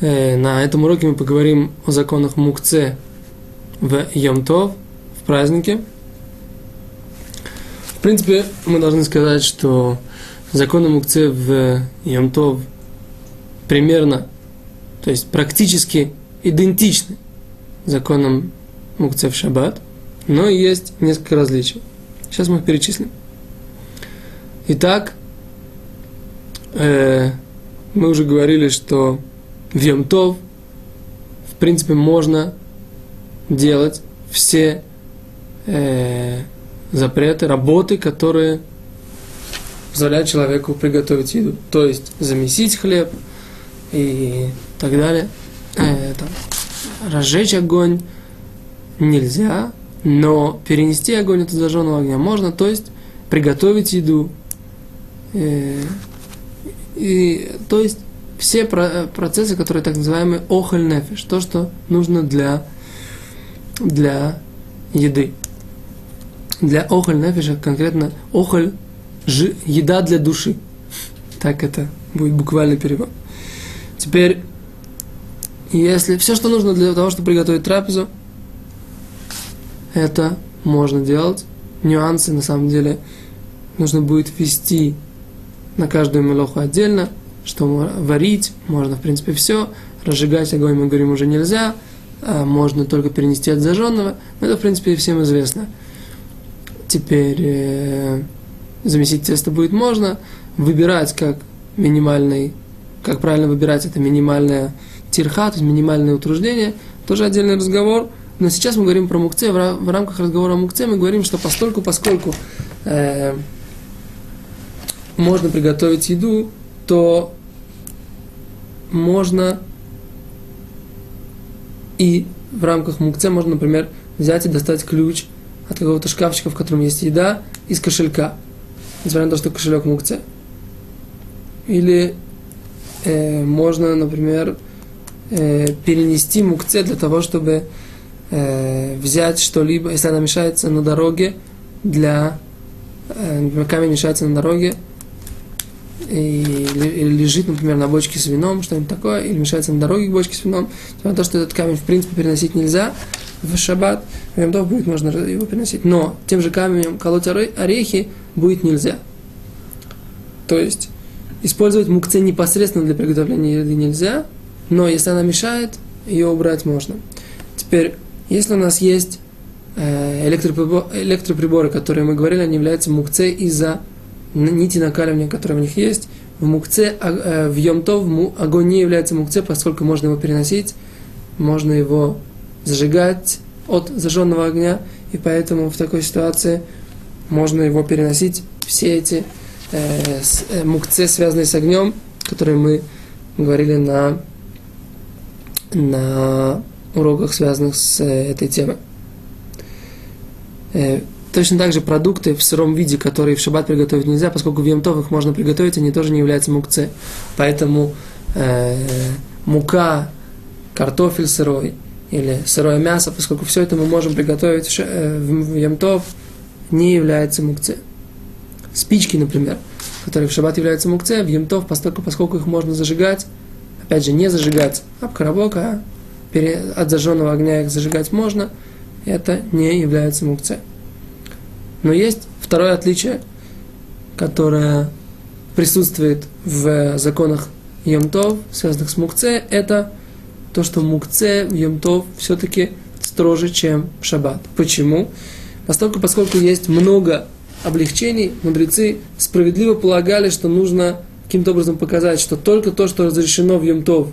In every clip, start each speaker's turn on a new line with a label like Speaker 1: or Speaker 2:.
Speaker 1: Э, на этом уроке мы поговорим о законах Мукце в Йомтов, в празднике. В принципе, мы должны сказать, что законы Мукце в Йомтов примерно, то есть практически идентичны законам Мукце в Шаббат, но есть несколько различий. Сейчас мы их перечислим. Итак, э, мы уже говорили, что в Йомтов, в принципе, можно делать все э, запреты, работы, которые позволяют человеку приготовить еду. То есть замесить хлеб и так далее. Э, там, разжечь огонь нельзя, но перенести огонь от зажженного огня можно, то есть приготовить еду. Э, и, то есть все процессы, которые так называемые охоль нефиш, то, что нужно для, для еды. Для охоль нефиша конкретно охоль ж, еда для души. Так это будет буквальный перевод. Теперь, если все, что нужно для того, чтобы приготовить трапезу, это можно делать. Нюансы, на самом деле, нужно будет ввести на каждую мелоху отдельно, что варить, можно, в принципе, все. Разжигать огонь, мы говорим, уже нельзя. А можно только перенести от зажженного. Но это, в принципе, всем известно. Теперь э, замесить тесто будет можно. Выбирать как минимальный, как правильно выбирать это минимальное тирха, то есть минимальное утруждение, тоже отдельный разговор. Но сейчас мы говорим про мукце, в рамках разговора о мукце мы говорим, что постольку, поскольку э, можно приготовить еду, то можно и в рамках мукце можно, например, взять и достать ключ от какого-то шкафчика, в котором есть еда, из кошелька, несмотря на то, что кошелек мукце. Или э, можно, например, э, перенести мукце для того, чтобы э, взять что-либо, если она мешается на дороге, для, э, например, камень мешается на дороге, или лежит, например, на бочке с вином, что-нибудь такое, или мешается на дороге к бочке с вином, несмотря на то, что этот камень, в принципе, переносить нельзя, в шаббат, в Ямдов будет можно его переносить, но тем же камнем колоть орехи будет нельзя. То есть, использовать мукце непосредственно для приготовления еды нельзя, но если она мешает, ее убрать можно. Теперь, если у нас есть э, электроприборы, которые мы говорили, они являются мукце из-за нити накаливания, которые в них есть. В мукце, а, э, в йомтов огонь не является мукце, поскольку можно его переносить, можно его зажигать от зажженного огня, и поэтому в такой ситуации можно его переносить. Все эти э, с, э, мукце, связанные с огнем, которые мы говорили на, на уроках, связанных с э, этой темой. Э, Точно так же продукты в сыром виде, которые в шаббат приготовить нельзя, поскольку в Йомтов их можно приготовить, они тоже не являются мукце. Поэтому э, мука, картофель сырой или сырое мясо, поскольку все это мы можем приготовить в, э, в Йомтов, не является мукце. Спички, например, которые в шаббат являются мукце, в Йомтов, поскольку, поскольку их можно зажигать, опять же, не зажигать об коробок, а от зажженного огня их зажигать можно, это не является мукце. Но есть второе отличие, которое присутствует в законах Йомтов, связанных с Мукце, это то, что Мукце в Йомтов все-таки строже, чем в Шаббат. Почему? Поскольку, поскольку есть много облегчений, мудрецы справедливо полагали, что нужно каким-то образом показать, что только то, что разрешено в Йомтов,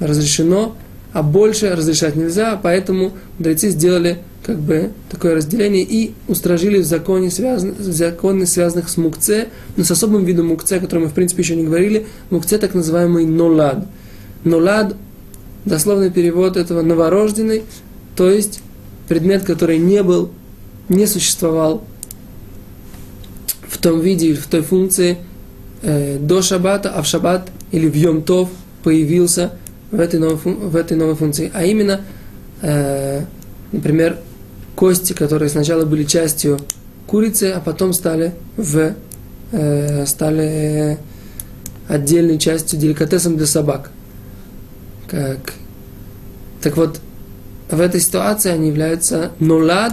Speaker 1: разрешено, а больше разрешать нельзя, поэтому мудрецы сделали как бы такое разделение и устражили в законе, связан, законы, связанных с мукце, но с особым видом мукце, о котором мы, в принципе, еще не говорили, мукце так называемый нолад. Нолад, дословный перевод этого новорожденный, то есть предмет, который не был, не существовал в том виде или в той функции э, до шаббата, а в шаббат или в йом-тов появился в этой новой, в этой новой функции. А именно, э, например, кости, которые сначала были частью курицы, а потом стали в э, стали отдельной частью деликатесом для собак. как... Так вот, в этой ситуации они являются нулад,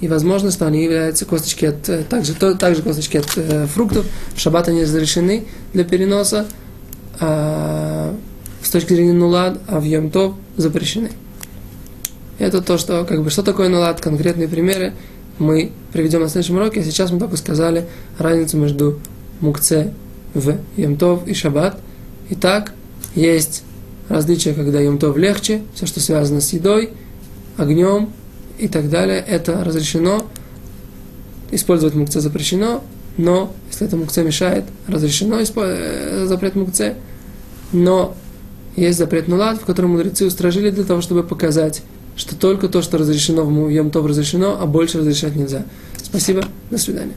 Speaker 1: и возможно, что они являются косточки от, э, также, то, также косточки от э, фруктов. В шаббат они разрешены для переноса а, с точки зрения нулад, а в Йомтов запрещены. Это то, что, как бы, что такое нулад, конкретные примеры мы приведем на следующем уроке. Сейчас мы только сказали разницу между мукце в Йомтов и Шаббат. Итак, есть различия, когда Йомтов легче, все, что связано с едой, огнем и так далее, это разрешено. Использовать мукце запрещено, но если это мукце мешает, разрешено э, запрет мукце. Но есть запрет нулад, в котором мудрецы устражили для того, чтобы показать, что только то, что разрешено в Йом Тов разрешено, а больше разрешать нельзя. Спасибо, до свидания.